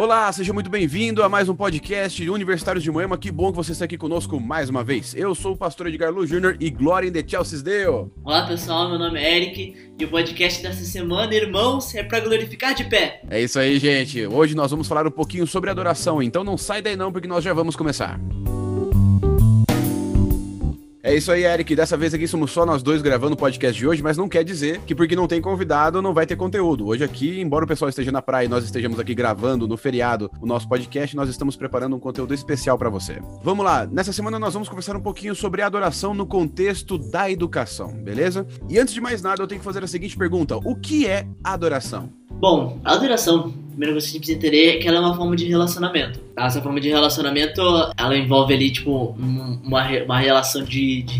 Olá, seja muito bem-vindo a mais um podcast Universitários de Moema. Que bom que você está aqui conosco mais uma vez. Eu sou o pastor Edgar Lu Jr. e glória em The Chelsea's. Olá pessoal, meu nome é Eric e o podcast dessa semana, irmãos, é para glorificar de pé. É isso aí, gente. Hoje nós vamos falar um pouquinho sobre adoração, então não sai daí não, porque nós já vamos começar. É isso aí, Eric. Dessa vez aqui somos só nós dois gravando o podcast de hoje, mas não quer dizer que porque não tem convidado não vai ter conteúdo. Hoje aqui, embora o pessoal esteja na praia e nós estejamos aqui gravando no feriado o nosso podcast, nós estamos preparando um conteúdo especial para você. Vamos lá, nessa semana nós vamos conversar um pouquinho sobre adoração no contexto da educação, beleza? E antes de mais nada, eu tenho que fazer a seguinte pergunta: o que é adoração? Bom, adoração, primeiro você precisa entender que ela é uma forma de relacionamento. Tá? Essa forma de relacionamento, ela envolve ali, tipo, uma, uma relação de, de,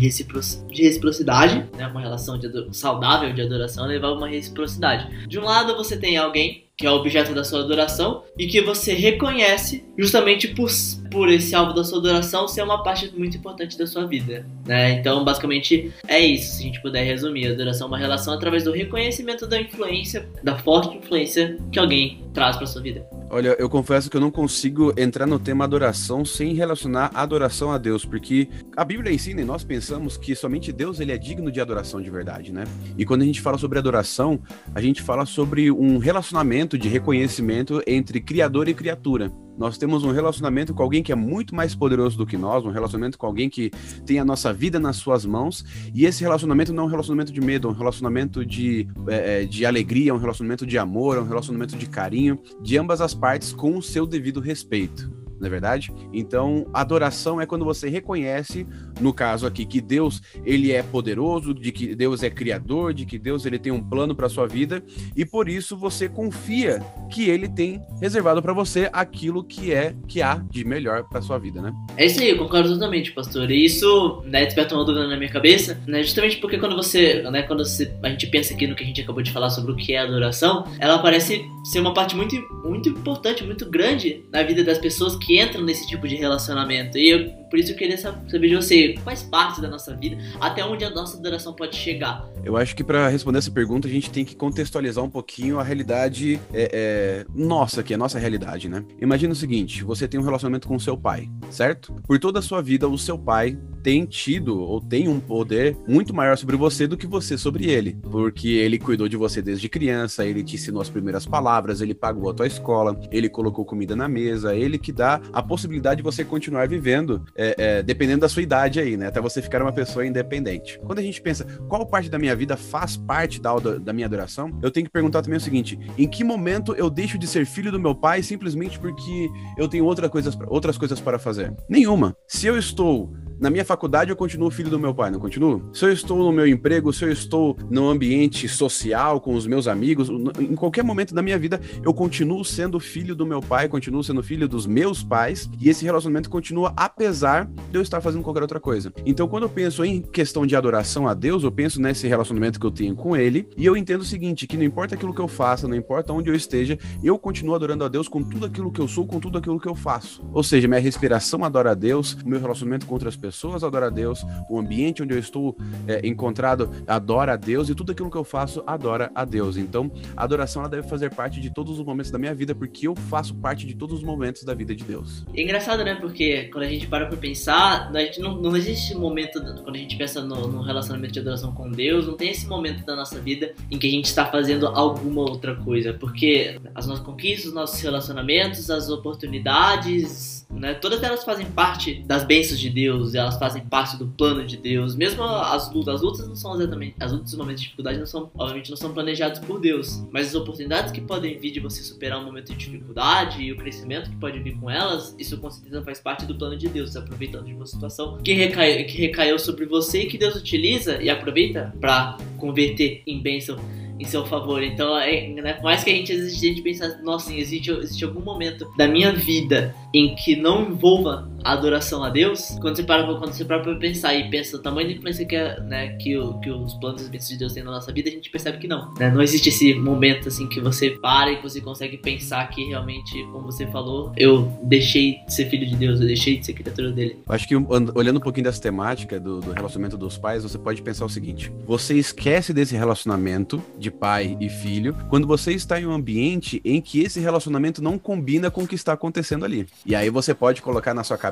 de reciprocidade, né? Uma relação de saudável de adoração, ela envolve uma reciprocidade. De um lado você tem alguém que é o objeto da sua adoração, e que você reconhece justamente por, por esse alvo da sua adoração ser uma parte muito importante da sua vida. Né? Então, basicamente, é isso, se a gente puder resumir. A adoração é uma relação através do reconhecimento da influência, da forte influência que alguém traz para sua vida. Olha, eu confesso que eu não consigo entrar no tema adoração sem relacionar adoração a Deus, porque a Bíblia ensina e nós pensamos que somente Deus ele é digno de adoração de verdade, né? E quando a gente fala sobre adoração, a gente fala sobre um relacionamento de reconhecimento entre criador e criatura. Nós temos um relacionamento com alguém que é muito mais poderoso do que nós, um relacionamento com alguém que tem a nossa vida nas suas mãos, e esse relacionamento não é um relacionamento de medo, é um relacionamento de, é, é de alegria, é um relacionamento de amor, é um relacionamento de carinho, de ambas as partes com o seu devido respeito não é verdade? Então, adoração é quando você reconhece, no caso aqui, que Deus ele é poderoso, de que Deus é criador, de que Deus ele tem um plano para sua vida e por isso você confia que ele tem reservado para você aquilo que é que há de melhor para sua vida, né? É isso aí, eu concordo totalmente, pastor. E isso, né, desperta uma dúvida na minha cabeça, né, justamente porque quando você, né, quando você, a gente pensa aqui no que a gente acabou de falar sobre o que é adoração, ela parece ser uma parte muito, muito importante, muito grande na vida das pessoas que que entram nesse tipo de relacionamento. E eu, por isso eu queria saber de você, faz parte da nossa vida, até onde a nossa adoração pode chegar. Eu acho que para responder essa pergunta a gente tem que contextualizar um pouquinho a realidade é, é, nossa, que é a nossa realidade, né? Imagina o seguinte: você tem um relacionamento com seu pai, certo? Por toda a sua vida, o seu pai tem tido ou tem um poder muito maior sobre você do que você sobre ele, porque ele cuidou de você desde criança, ele te ensinou as primeiras palavras, ele pagou a tua escola, ele colocou comida na mesa, ele que dá a possibilidade de você continuar vivendo, é, é, dependendo da sua idade aí, né? Até você ficar uma pessoa independente. Quando a gente pensa qual parte da minha vida faz parte da, da minha adoração, eu tenho que perguntar também o seguinte: em que momento eu deixo de ser filho do meu pai simplesmente porque eu tenho outra coisas, outras coisas para fazer? Nenhuma. Se eu estou na minha faculdade eu continuo filho do meu pai, não continuo? Se eu estou no meu emprego, se eu estou no ambiente social com os meus amigos, em qualquer momento da minha vida eu continuo sendo filho do meu pai, continuo sendo filho dos meus pais e esse relacionamento continua apesar de eu estar fazendo qualquer outra coisa. Então quando eu penso em questão de adoração a Deus, eu penso nesse relacionamento que eu tenho com ele e eu entendo o seguinte, que não importa aquilo que eu faça, não importa onde eu esteja, eu continuo adorando a Deus com tudo aquilo que eu sou, com tudo aquilo que eu faço. Ou seja, minha respiração adora a Deus, meu relacionamento com outras pessoas pessoas adoram a Deus, o ambiente onde eu estou é, encontrado adora a Deus e tudo aquilo que eu faço adora a Deus. Então, a adoração ela deve fazer parte de todos os momentos da minha vida, porque eu faço parte de todos os momentos da vida de Deus. É engraçado, né? Porque quando a gente para pra pensar, a gente não, não existe momento, quando a gente pensa no, no relacionamento de adoração com Deus, não tem esse momento da nossa vida em que a gente está fazendo alguma outra coisa, porque as nossas conquistas, os nossos relacionamentos, as oportunidades, né? Todas elas fazem parte das bênçãos de Deus, elas fazem parte do plano de Deus. Mesmo as lutas, as lutas não são exatamente, as lutas e momentos de dificuldade não são, obviamente, não são planejados por Deus, mas as oportunidades que podem vir de você superar um momento de dificuldade e o crescimento que pode vir com elas, isso com certeza faz parte do plano de Deus, aproveitando de uma situação que recaiu, que recaiu sobre você e que Deus utiliza e aproveita para converter em bênção em seu favor. Então, é, né, por mais que a gente, a gente pense, nossa, existe, existe algum momento da minha vida em que não envolva adoração a Deus, quando você para, quando você para pra pensar e pensa o tamanho da influência que, é, né, que, o, que os planos e bênçãos de Deus têm na nossa vida, a gente percebe que não. Né? Não existe esse momento assim que você para e que você consegue pensar que realmente, como você falou, eu deixei de ser filho de Deus, eu deixei de ser criatura dele. Acho que olhando um pouquinho dessa temática do, do relacionamento dos pais, você pode pensar o seguinte: você esquece desse relacionamento de pai e filho quando você está em um ambiente em que esse relacionamento não combina com o que está acontecendo ali. E aí você pode colocar na sua cabeça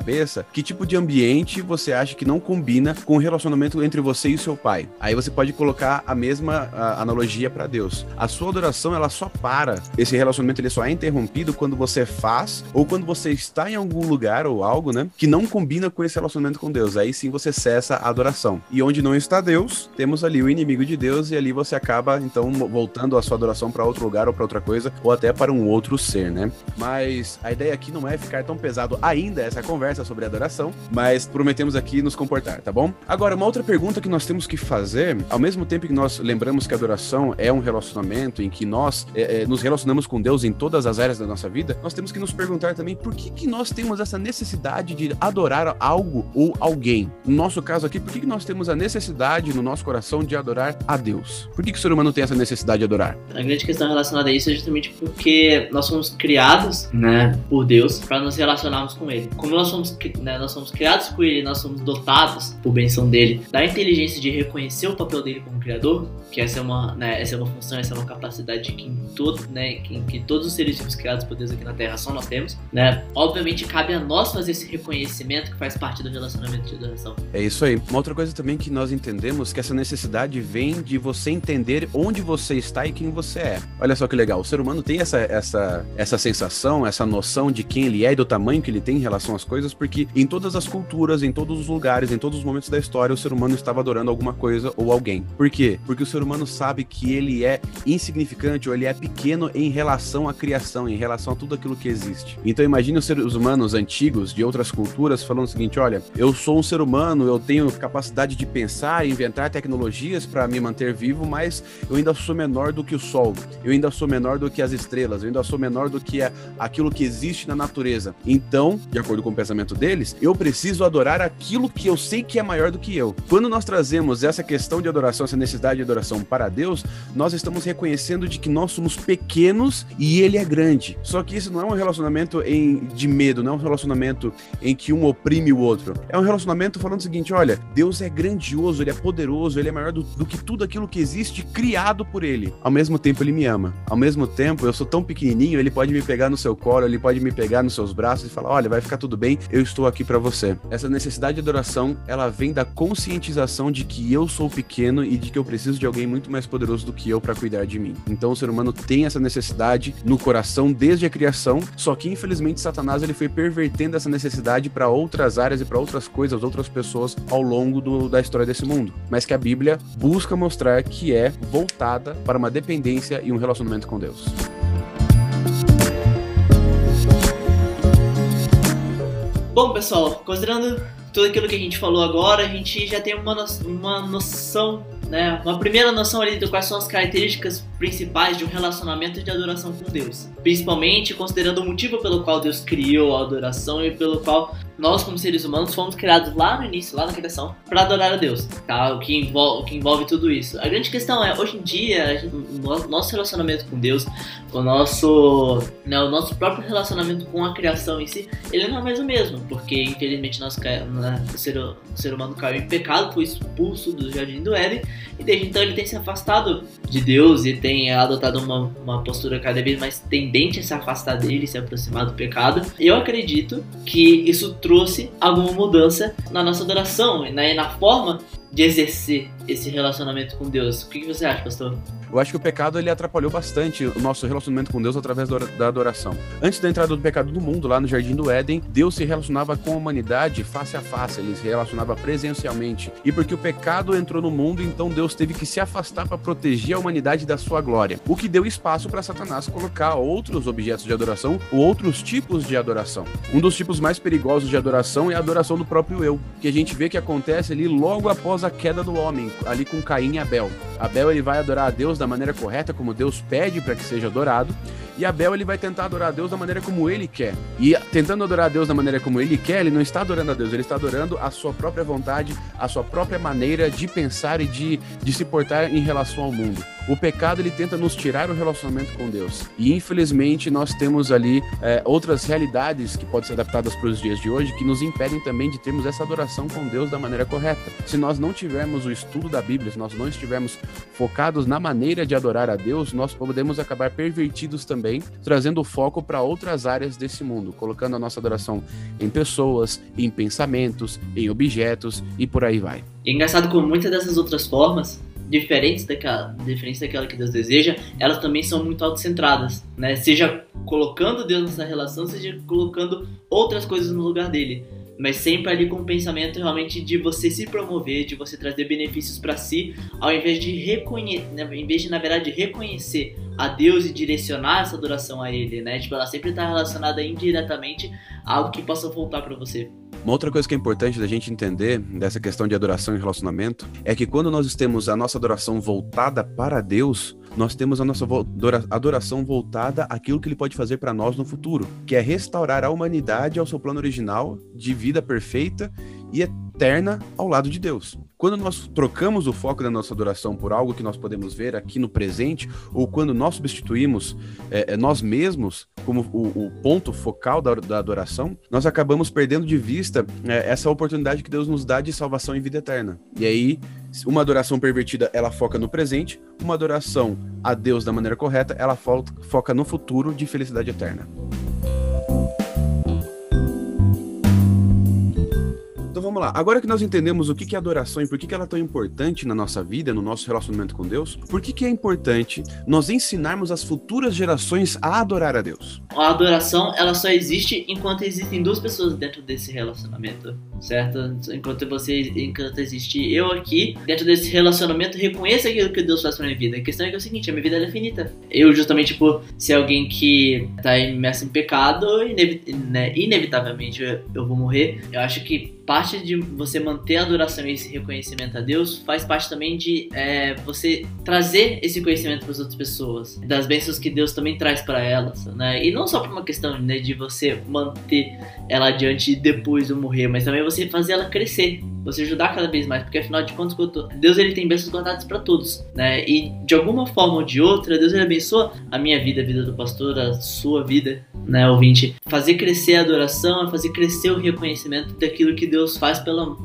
que tipo de ambiente você acha que não combina com o relacionamento entre você e seu pai. Aí você pode colocar a mesma a, analogia para Deus. A sua adoração ela só para, esse relacionamento ele só é interrompido quando você faz ou quando você está em algum lugar ou algo, né, que não combina com esse relacionamento com Deus. Aí sim você cessa a adoração. E onde não está Deus, temos ali o inimigo de Deus e ali você acaba então voltando a sua adoração para outro lugar ou para outra coisa ou até para um outro ser, né? Mas a ideia aqui não é ficar tão pesado ainda essa conversa sobre adoração, mas prometemos aqui nos comportar, tá bom? Agora, uma outra pergunta que nós temos que fazer, ao mesmo tempo que nós lembramos que a adoração é um relacionamento em que nós é, é, nos relacionamos com Deus em todas as áreas da nossa vida, nós temos que nos perguntar também por que, que nós temos essa necessidade de adorar algo ou alguém. No nosso caso aqui, por que, que nós temos a necessidade no nosso coração de adorar a Deus? Por que, que o ser humano tem essa necessidade de adorar? A grande questão relacionada a isso é justamente porque nós somos criados, né, por Deus para nos relacionarmos com Ele. Como nós somos, né, nós somos criados por Ele, nós somos dotados, por benção dele, da inteligência de reconhecer o papel dele como Criador, que essa é uma, né, essa é uma função, essa é uma capacidade que em todo, né, que, que todos os seres vivos criados por Deus aqui na Terra só nós temos, né? Obviamente cabe a nós fazer esse reconhecimento que faz parte do relacionamento de adoração. É isso aí. Uma outra coisa também que nós entendemos que essa necessidade vem de você entender onde você está e quem você é. Olha só que legal. O ser humano tem essa essa essa sensação, essa noção de quem ele é e do tamanho que ele tem em relação às coisas, porque em todas as culturas, em todos os lugares, em todos os momentos da história, o ser humano estava adorando alguma coisa ou alguém. Por quê? Porque o ser humano sabe que ele é insignificante ou ele é pequeno em relação à criação, em relação a tudo aquilo que existe. Então imagine os seres humanos antigos de outras culturas falando o seguinte: olha, eu sou um ser humano, eu tenho capacidade de pensar, inventar tecnologias para me manter vivo, mas eu ainda sou menor do que o sol, eu ainda sou menor do que as estrelas, eu ainda sou menor do que aquilo que existe na natureza. Então, de acordo com o pensamento deles, eu preciso adorar aquilo que eu sei que é maior do que eu. Quando nós trazemos essa questão de adoração, essa necessidade de adoração para Deus, nós estamos reconhecendo de que nós somos pequenos e Ele é grande. Só que isso não é um relacionamento em, de medo, não é um relacionamento em que um oprime o outro. É um relacionamento falando o seguinte: olha, Deus é grandioso, Ele é poderoso, Ele é maior do, do que tudo aquilo que existe criado por Ele. Ao mesmo tempo, Ele me ama. Ao mesmo tempo, eu sou tão pequenininho, Ele pode me pegar no seu colo, Ele pode me pegar nos seus braços e falar: olha, vai ficar tudo bem, eu estou aqui para você. Essa necessidade de adoração, ela vem da conscientização de que eu sou pequeno e de que eu preciso de alguém muito mais poderoso do que eu para cuidar de mim. Então o ser humano tem essa necessidade no coração desde a criação, só que infelizmente Satanás ele foi pervertendo essa necessidade para outras áreas e para outras coisas, outras pessoas ao longo do, da história desse mundo. Mas que a Bíblia busca mostrar que é voltada para uma dependência e um relacionamento com Deus. Bom, pessoal, considerando tudo aquilo que a gente falou agora, a gente já tem uma, no uma noção né, uma primeira noção ali de quais são as características principais de um relacionamento de adoração com Deus. Principalmente considerando o motivo pelo qual Deus criou a adoração e pelo qual nós, como seres humanos, fomos criados lá no início, lá na criação, para adorar a Deus, tá? O que, envolve, o que envolve tudo isso. A grande questão é, hoje em dia, gente, o nosso relacionamento com Deus, o nosso, né, o nosso próprio relacionamento com a criação em si, ele não é mais o mesmo, porque infelizmente nós, né, o, ser, o ser humano caiu em pecado, foi expulso do jardim do Éden, e desde então ele tem se afastado de Deus e tem adotado uma, uma postura cada vez mais tendente a se afastar dele, se aproximar do pecado. Eu acredito que isso trouxe alguma mudança na nossa adoração e na, na forma de exercer esse relacionamento com Deus. O que você acha, pastor? Eu acho que o pecado ele atrapalhou bastante o nosso relacionamento com Deus através da adoração. Antes da entrada do pecado do mundo, lá no Jardim do Éden, Deus se relacionava com a humanidade face a face, ele se relacionava presencialmente. E porque o pecado entrou no mundo, então Deus teve que se afastar para proteger a humanidade da sua glória. O que deu espaço para Satanás colocar outros objetos de adoração ou outros tipos de adoração. Um dos tipos mais perigosos de adoração é a adoração do próprio eu, que a gente vê que acontece ali logo após a queda do homem, ali com Caim e Abel. Abel ele vai adorar a Deus da maneira correta, como Deus pede para que seja adorado, e Abel ele vai tentar adorar a Deus da maneira como ele quer. E tentando adorar a Deus da maneira como ele quer, ele não está adorando a Deus, ele está adorando a sua própria vontade, a sua própria maneira de pensar e de, de se portar em relação ao mundo. O pecado ele tenta nos tirar o relacionamento com Deus. E infelizmente nós temos ali é, outras realidades que podem ser adaptadas para os dias de hoje que nos impedem também de termos essa adoração com Deus da maneira correta. Se nós não tivermos o estudo da Bíblia, se nós não estivermos focados na maneira de adorar a Deus, nós podemos acabar pervertidos também, trazendo foco para outras áreas desse mundo, colocando a nossa adoração em pessoas, em pensamentos, em objetos e por aí vai. E é engraçado como muitas dessas outras formas diferentes daquela, diferentes daquela que Deus deseja, elas também são muito autocentradas, né? Seja colocando Deus nessa relação, seja colocando outras coisas no lugar dele mas sempre ali com o pensamento realmente de você se promover, de você trazer benefícios para si, ao invés de reconhecer, né, em vez de na verdade reconhecer a Deus e direcionar essa adoração a Ele, né? Tipo, ela sempre está relacionada indiretamente a algo que possa voltar para você. Uma outra coisa que é importante da gente entender dessa questão de adoração e relacionamento é que quando nós temos a nossa adoração voltada para Deus, nós temos a nossa adoração voltada àquilo que ele pode fazer para nós no futuro, que é restaurar a humanidade ao seu plano original de vida perfeita e eterna ao lado de Deus. Quando nós trocamos o foco da nossa adoração por algo que nós podemos ver aqui no presente, ou quando nós substituímos é, é nós mesmos como o, o ponto focal da, da, adoração, nós acabamos perdendo de vista é, essa oportunidade que Deus nos dá de salvação e vida eterna. E aí, uma adoração pervertida, ela foca no presente, uma adoração a Deus da maneira correta, ela foca no futuro de felicidade eterna. Vamos lá. Agora que nós entendemos o que é adoração e por que ela é tão importante na nossa vida, no nosso relacionamento com Deus, por que, que é importante nós ensinarmos as futuras gerações a adorar a Deus? A adoração, ela só existe enquanto existem duas pessoas dentro desse relacionamento, certo? Enquanto você, enquanto existe eu aqui, dentro desse relacionamento, reconheça aquilo que Deus faz pra minha vida. A questão é que é o seguinte, a minha vida é finita. Eu, justamente por ser alguém que tá imerso em pecado, né, inevitavelmente eu vou morrer. Eu acho que parte de você manter a adoração e esse reconhecimento a Deus faz parte também de é, você trazer esse conhecimento para as outras pessoas, das bênçãos que Deus também traz para elas, né? E não só por uma questão né, de você manter ela adiante depois do morrer, mas também você fazer ela crescer, você ajudar cada vez mais, porque afinal de contas Deus ele tem bênçãos guardadas para todos, né? E de alguma forma ou de outra Deus ele abençoa a minha vida, a vida do pastor, a sua vida, né, ouvinte? Fazer crescer a adoração é fazer crescer o reconhecimento daquilo que Deus faz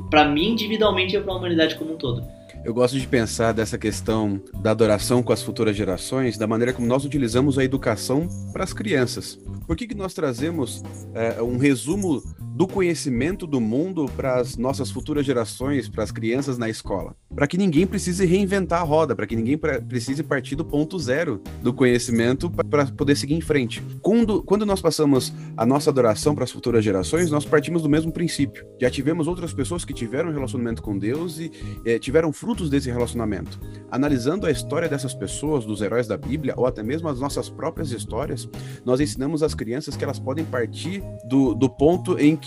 para mim individualmente e para a humanidade como um todo. Eu gosto de pensar dessa questão da adoração com as futuras gerações, da maneira como nós utilizamos a educação para as crianças. Por que, que nós trazemos é, um resumo do conhecimento do mundo para as nossas futuras gerações, para as crianças na escola. Para que ninguém precise reinventar a roda, para que ninguém precise partir do ponto zero do conhecimento para poder seguir em frente. Quando, quando nós passamos a nossa adoração para as futuras gerações, nós partimos do mesmo princípio. Já tivemos outras pessoas que tiveram um relacionamento com Deus e é, tiveram frutos desse relacionamento. Analisando a história dessas pessoas, dos heróis da Bíblia, ou até mesmo as nossas próprias histórias, nós ensinamos às crianças que elas podem partir do, do ponto em que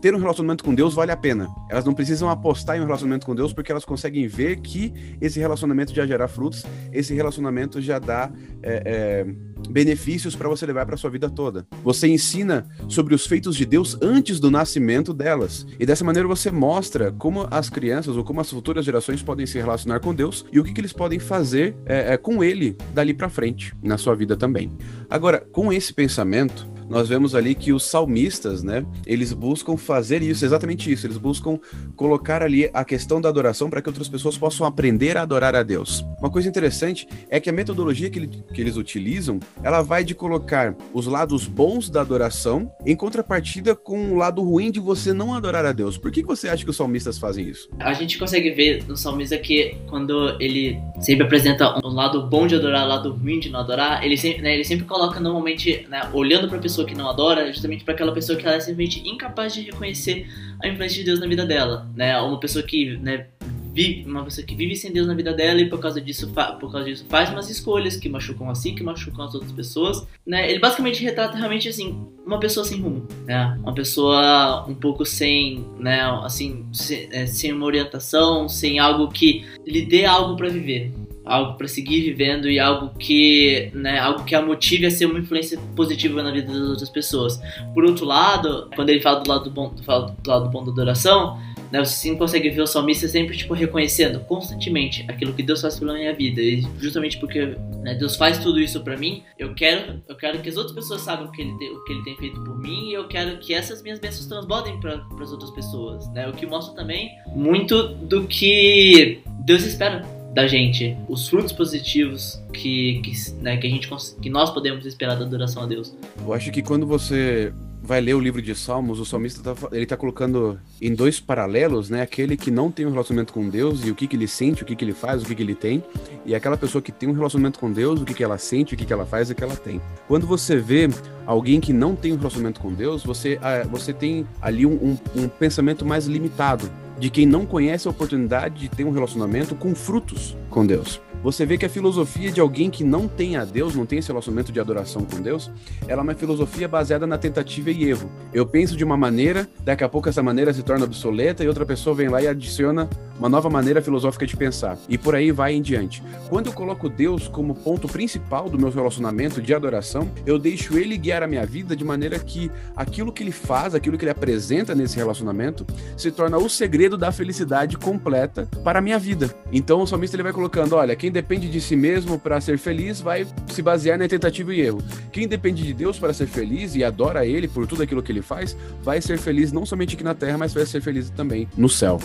ter um relacionamento com Deus vale a pena. Elas não precisam apostar em um relacionamento com Deus porque elas conseguem ver que esse relacionamento já gera frutos, esse relacionamento já dá é, é, benefícios para você levar para sua vida toda. Você ensina sobre os feitos de Deus antes do nascimento delas. E dessa maneira você mostra como as crianças ou como as futuras gerações podem se relacionar com Deus e o que, que eles podem fazer é, é com Ele dali para frente na sua vida também. Agora, com esse pensamento, nós vemos ali que os salmistas, né, eles buscam fazer isso, exatamente isso, eles buscam colocar ali a questão da adoração para que outras pessoas possam aprender a adorar a Deus. Uma coisa interessante é que a metodologia que, ele, que eles utilizam, ela vai de colocar os lados bons da adoração em contrapartida com o lado ruim de você não adorar a Deus. Por que você acha que os salmistas fazem isso? A gente consegue ver no salmista que quando ele sempre apresenta um lado bom de adorar, um lado ruim de não adorar, ele sempre, né, ele sempre coloca normalmente, né, olhando para a pessoa pessoa que não adora, justamente para aquela pessoa que ela é simplesmente incapaz de reconhecer a influência de Deus na vida dela, né? Uma pessoa que, né, vive, uma pessoa que vive sem Deus na vida dela e por causa disso, por causa disso faz umas escolhas que machucam a si, que machucam as outras pessoas, né? Ele basicamente retrata realmente assim, uma pessoa sem rumo, né? Uma pessoa um pouco sem, né, assim, sem, é, sem uma orientação, sem algo que lhe dê algo para viver algo para seguir vivendo e algo que, né, algo que a motive a ser uma influência positiva na vida das outras pessoas. Por outro lado, quando ele fala do lado bom, fala do lado bom da adoração, né, você sim consegue ver o salmista sempre tipo reconhecendo constantemente aquilo que Deus faz pela minha vida e justamente porque né, Deus faz tudo isso para mim, eu quero, eu quero que as outras pessoas saibam o que ele tem, o que ele tem feito por mim e eu quero que essas minhas bênçãos transbordem para as outras pessoas, né? O que mostra também muito do que Deus espera da gente, os frutos positivos que, que, né, que, a gente, que nós podemos esperar da adoração a Deus. Eu acho que quando você vai ler o livro de Salmos, o salmista tá, ele tá colocando em dois paralelos, né? Aquele que não tem um relacionamento com Deus e o que, que ele sente, o que, que ele faz, o que, que ele tem, e aquela pessoa que tem um relacionamento com Deus, o que, que ela sente, o que, que ela faz e o que ela tem. Quando você vê alguém que não tem um relacionamento com Deus, você, ah, você tem ali um, um, um pensamento mais limitado de quem não conhece a oportunidade de ter um relacionamento com frutos com Deus. Você vê que a filosofia de alguém que não tem a Deus, não tem esse relacionamento de adoração com Deus, ela é uma filosofia baseada na tentativa e erro. Eu penso de uma maneira, daqui a pouco essa maneira se torna obsoleta e outra pessoa vem lá e adiciona uma nova maneira filosófica de pensar. E por aí vai em diante. Quando eu coloco Deus como ponto principal do meu relacionamento de adoração, eu deixo ele guiar a minha vida de maneira que aquilo que ele faz, aquilo que ele apresenta nesse relacionamento, se torna o segredo da felicidade completa para a minha vida. Então o salmista ele vai colocando, olha, quem quem depende de si mesmo para ser feliz vai se basear na tentativa e erro. Quem depende de Deus para ser feliz e adora Ele por tudo aquilo que Ele faz, vai ser feliz não somente aqui na terra, mas vai ser feliz também no céu.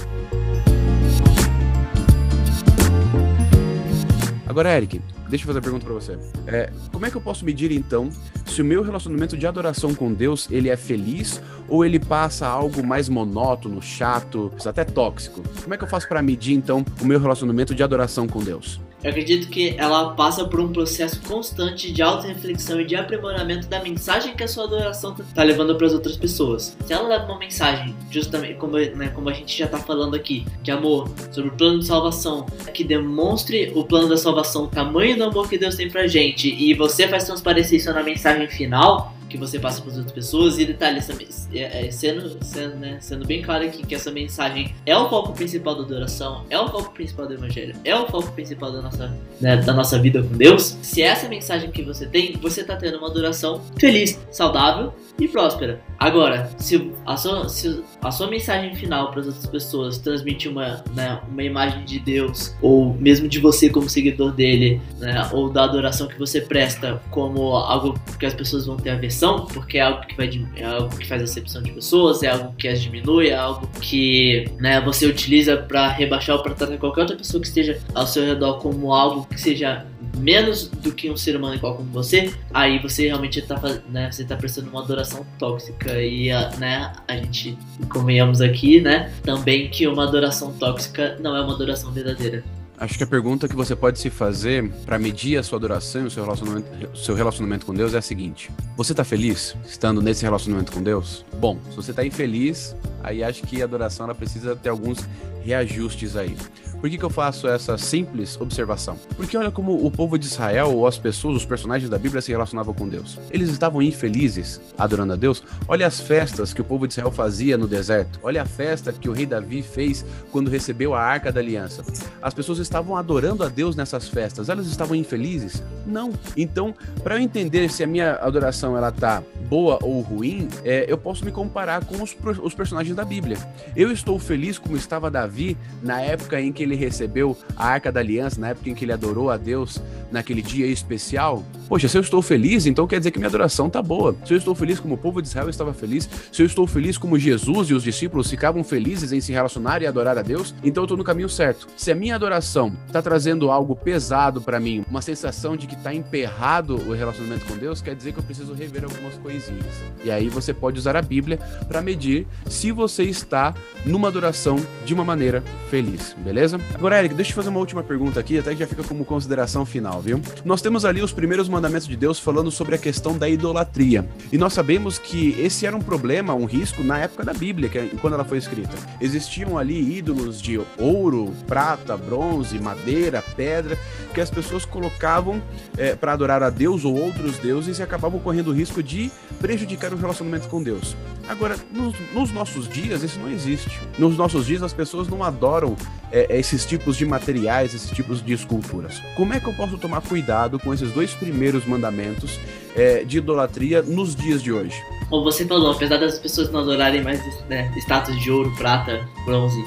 Agora, Eric, deixa eu fazer uma pergunta para você. É, como é que eu posso medir então se o meu relacionamento de adoração com Deus ele é feliz ou ele passa algo mais monótono, chato, até tóxico? Como é que eu faço para medir então o meu relacionamento de adoração com Deus? Eu acredito que ela passa por um processo constante de auto-reflexão e de aprimoramento da mensagem que a sua adoração está levando para as outras pessoas. Se ela leva uma mensagem, justamente como, né, como a gente já está falando aqui, de amor, sobre o plano de salvação, que demonstre o plano da salvação, o tamanho do amor que Deus tem pra gente, e você faz transparecer isso na mensagem final, que você passa para as outras pessoas. E detalhe, essa, é, é, sendo, sendo, né, sendo bem claro aqui que essa mensagem é o foco principal da adoração, é o foco principal do evangelho, é o foco principal da nossa, né, da nossa vida com Deus. Se é essa mensagem que você tem, você está tendo uma adoração feliz, saudável e próspera. Agora, se a sua, se a sua mensagem final para as outras pessoas transmite uma, né, uma imagem de Deus, ou mesmo de você como seguidor dele, né, ou da adoração que você presta como algo que as pessoas vão ter aversão, porque é algo que, vai, é algo que faz acepção de pessoas, é algo que as diminui, é algo que né, você utiliza para rebaixar ou para tratar qualquer outra pessoa que esteja ao seu redor como algo que seja menos do que um ser humano igual como você, aí você realmente está né, você tá prestando uma adoração tóxica e né, a gente convenhamos aqui, né, também que uma adoração tóxica não é uma adoração verdadeira. Acho que a pergunta que você pode se fazer para medir a sua adoração e o seu relacionamento, seu relacionamento com Deus é a seguinte: Você está feliz estando nesse relacionamento com Deus? Bom, se você está infeliz, aí acho que a adoração ela precisa ter alguns reajustes aí. Por que, que eu faço essa simples observação? Porque olha como o povo de Israel, ou as pessoas, os personagens da Bíblia se relacionavam com Deus. Eles estavam infelizes adorando a Deus. Olha as festas que o povo de Israel fazia no deserto. Olha a festa que o rei Davi fez quando recebeu a arca da aliança. As pessoas estavam adorando a Deus nessas festas. Elas estavam infelizes? Não. Então, para eu entender se a minha adoração ela tá boa ou ruim, é, eu posso me comparar com os, os personagens da Bíblia. Eu estou feliz como estava Davi na época em que ele ele recebeu a Arca da Aliança, na época em que ele adorou a Deus naquele dia especial, poxa, se eu estou feliz, então quer dizer que minha adoração tá boa. Se eu estou feliz como o povo de Israel estava feliz, se eu estou feliz como Jesus e os discípulos ficavam felizes em se relacionar e adorar a Deus, então eu estou no caminho certo. Se a minha adoração está trazendo algo pesado para mim, uma sensação de que está emperrado o relacionamento com Deus, quer dizer que eu preciso rever algumas coisinhas. E aí você pode usar a Bíblia para medir se você está numa adoração de uma maneira feliz, beleza? Agora, Eric, deixa eu fazer uma última pergunta aqui, até que já fica como consideração final, viu? Nós temos ali os primeiros mandamentos de Deus falando sobre a questão da idolatria. E nós sabemos que esse era um problema, um risco na época da Bíblia, que, é quando ela foi escrita. Existiam ali ídolos de ouro, prata, bronze, madeira, pedra, que as pessoas colocavam é, para adorar a Deus ou outros deuses e acabavam correndo o risco de prejudicar o relacionamento com Deus. Agora, nos, nos, nossos dias, isso não existe. Nos nossos dias, as pessoas não adoram é, esses tipos de materiais, esses tipos de esculturas. Como é que eu posso tomar cuidado com esses dois primeiros mandamentos é, de idolatria nos dias de hoje? Como você falou, apesar das pessoas não adorarem mais né, status de ouro, prata, bronze,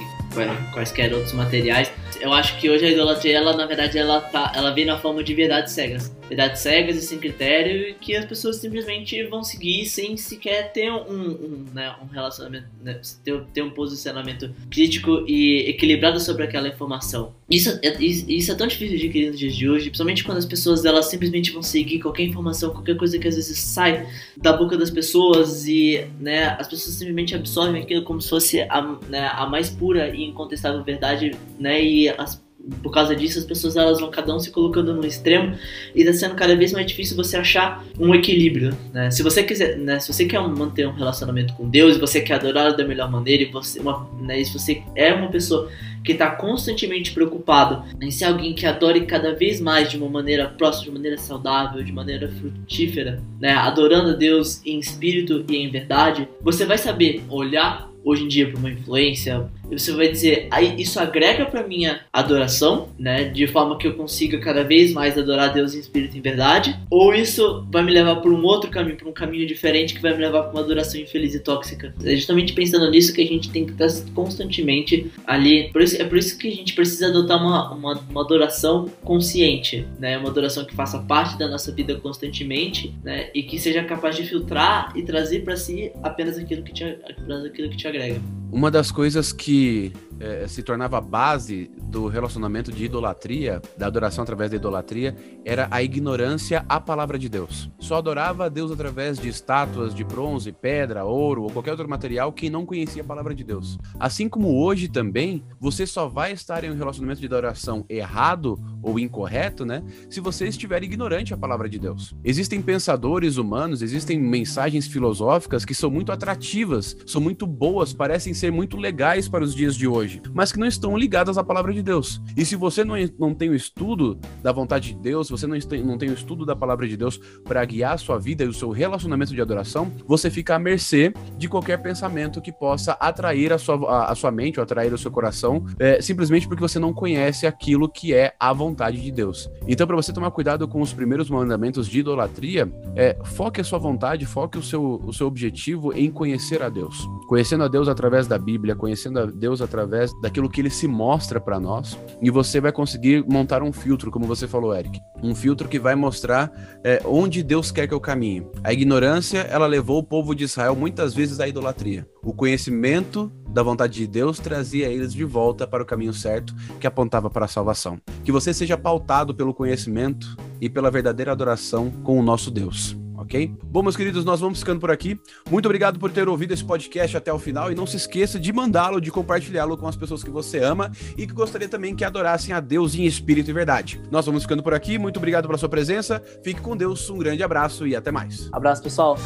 quaisquer outros materiais, eu acho que hoje a idolatria, ela, na verdade, ela, tá, ela vem na forma de verdades cegas verdades cegas e sem critério que as pessoas simplesmente vão seguir sem sequer ter um, um, né, um relacionamento, né, ter, ter, um posicionamento crítico e equilibrado sobre aquela informação. Isso é, isso é tão difícil de adquirir nos dias de hoje, principalmente quando as pessoas elas simplesmente vão seguir qualquer informação, qualquer coisa que às vezes sai da boca das pessoas e né, as pessoas simplesmente absorvem aquilo como se fosse a, né, a mais pura e incontestável verdade, né, e as por causa disso, as pessoas elas vão cada um se colocando no extremo e está sendo cada vez mais difícil você achar um equilíbrio. Né? Se você quiser, né, se você quer manter um relacionamento com Deus, você quer adorá-lo da melhor maneira, e você, uma, né, se você é uma pessoa que está constantemente preocupado em ser alguém que adore cada vez mais de uma maneira próxima, de maneira saudável, de maneira frutífera, né, adorando a Deus em espírito e em verdade, você vai saber olhar hoje em dia para uma influência, você vai dizer, isso agrega para minha adoração, né, de forma que eu consiga cada vez mais adorar Deus em espírito e em verdade, ou isso vai me levar por um outro caminho, por um caminho diferente que vai me levar para uma adoração infeliz e tóxica. É justamente pensando nisso que a gente tem que estar constantemente ali. Por isso, é por isso que a gente precisa adotar uma, uma, uma adoração consciente, né, uma adoração que faça parte da nossa vida constantemente, né, e que seja capaz de filtrar e trazer para si apenas aquilo que te, apenas aquilo que te agrega. Uma das coisas que é, se tornava base do relacionamento de idolatria, da adoração através da idolatria, era a ignorância à palavra de Deus. Só adorava a Deus através de estátuas de bronze, pedra, ouro ou qualquer outro material que não conhecia a palavra de Deus. Assim como hoje também, você só vai estar em um relacionamento de adoração errado ou incorreto, né, se você estiver ignorante à palavra de Deus. Existem pensadores humanos, existem mensagens filosóficas que são muito atrativas, são muito boas, parecem ser muito legais para os dias de hoje mas que não estão ligadas à palavra de Deus. E se você não, não tem o estudo da vontade de Deus, você não tem, não tem o estudo da palavra de Deus para guiar a sua vida e o seu relacionamento de adoração, você fica à mercê de qualquer pensamento que possa atrair a sua, a, a sua mente ou atrair o seu coração, é, simplesmente porque você não conhece aquilo que é a vontade de Deus. Então, para você tomar cuidado com os primeiros mandamentos de idolatria, é, foque a sua vontade, foque o seu, o seu objetivo em conhecer a Deus. Conhecendo a Deus através da Bíblia, conhecendo a Deus através daquilo que ele se mostra para nós e você vai conseguir montar um filtro, como você falou, Eric. Um filtro que vai mostrar é, onde Deus quer que eu caminhe. A ignorância, ela levou o povo de Israel muitas vezes à idolatria. O conhecimento da vontade de Deus trazia eles de volta para o caminho certo que apontava para a salvação. Que você seja pautado pelo conhecimento e pela verdadeira adoração com o nosso Deus ok? Bom, meus queridos, nós vamos ficando por aqui. Muito obrigado por ter ouvido esse podcast até o final e não se esqueça de mandá-lo, de compartilhá-lo com as pessoas que você ama e que gostaria também que adorassem a Deus em espírito e verdade. Nós vamos ficando por aqui. Muito obrigado pela sua presença. Fique com Deus, um grande abraço e até mais. Abraço, pessoal.